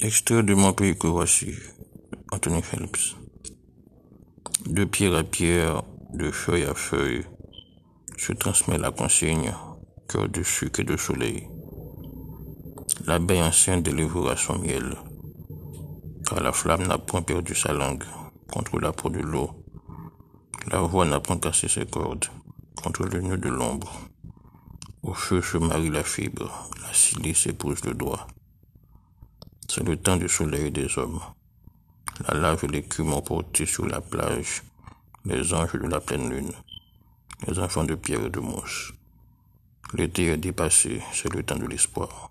Extrait de mon pays que voici, Anthony Phelps. De pierre à pierre, de feuille à feuille, se transmet la consigne, cœur de sucre et de soleil. L'abeille enceinte délivrera son miel, car la flamme n'a point perdu sa langue contre la peau de l'eau. La voix n'a point cassé ses cordes contre le nœud de l'ombre. Au feu se marie la fibre, la silice épouse le doigt. C'est le temps du soleil des hommes. La lave et l'écume ont porté sur la plage les anges de la pleine lune, les enfants de pierre et de mousse. L'été est dépassé, c'est le temps de l'espoir.